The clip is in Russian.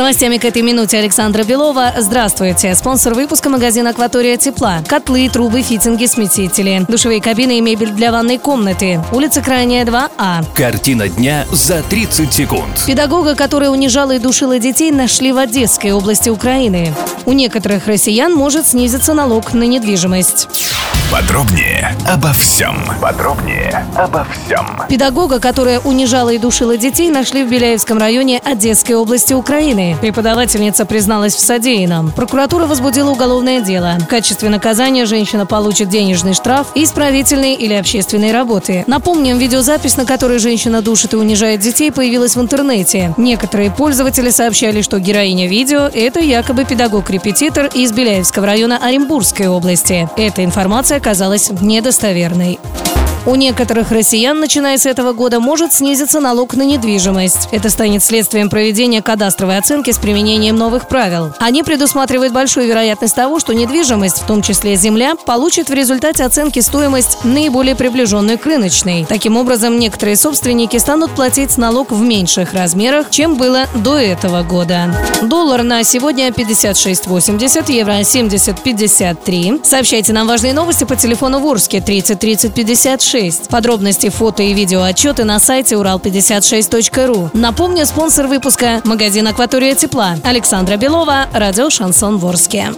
Новостями к этой минуте Александра Белова. Здравствуйте. Спонсор выпуска магазин «Акватория тепла». Котлы, трубы, фитинги, смесители. Душевые кабины и мебель для ванной комнаты. Улица Крайняя, 2А. Картина дня за 30 секунд. Педагога, который унижала и душила детей, нашли в Одесской области Украины. У некоторых россиян может снизиться налог на недвижимость. Подробнее обо всем. Подробнее обо всем. Педагога, которая унижала и душила детей, нашли в Беляевском районе Одесской области Украины. Преподавательница призналась в содеянном. Прокуратура возбудила уголовное дело. В качестве наказания женщина получит денежный штраф и исправительные или общественные работы. Напомним, видеозапись, на которой женщина душит и унижает детей, появилась в интернете. Некоторые пользователи сообщали, что героиня видео – это якобы педагог-репетитор из Беляевского района Оренбургской области. Эта информация оказалась недостоверной. У некоторых россиян, начиная с этого года, может снизиться налог на недвижимость. Это станет следствием проведения кадастровой оценки с применением новых правил. Они предусматривают большую вероятность того, что недвижимость, в том числе земля, получит в результате оценки стоимость наиболее приближенную к рыночной. Таким образом, некоторые собственники станут платить налог в меньших размерах, чем было до этого года. Доллар на сегодня 56.80, евро 70.53. Сообщайте нам важные новости по телефону Ворске 30 30 56. Подробности, фото и видео отчеты на сайте урал56.ру. Напомню, спонсор выпуска – магазин «Акватория тепла». Александра Белова, радио «Шансон Ворске».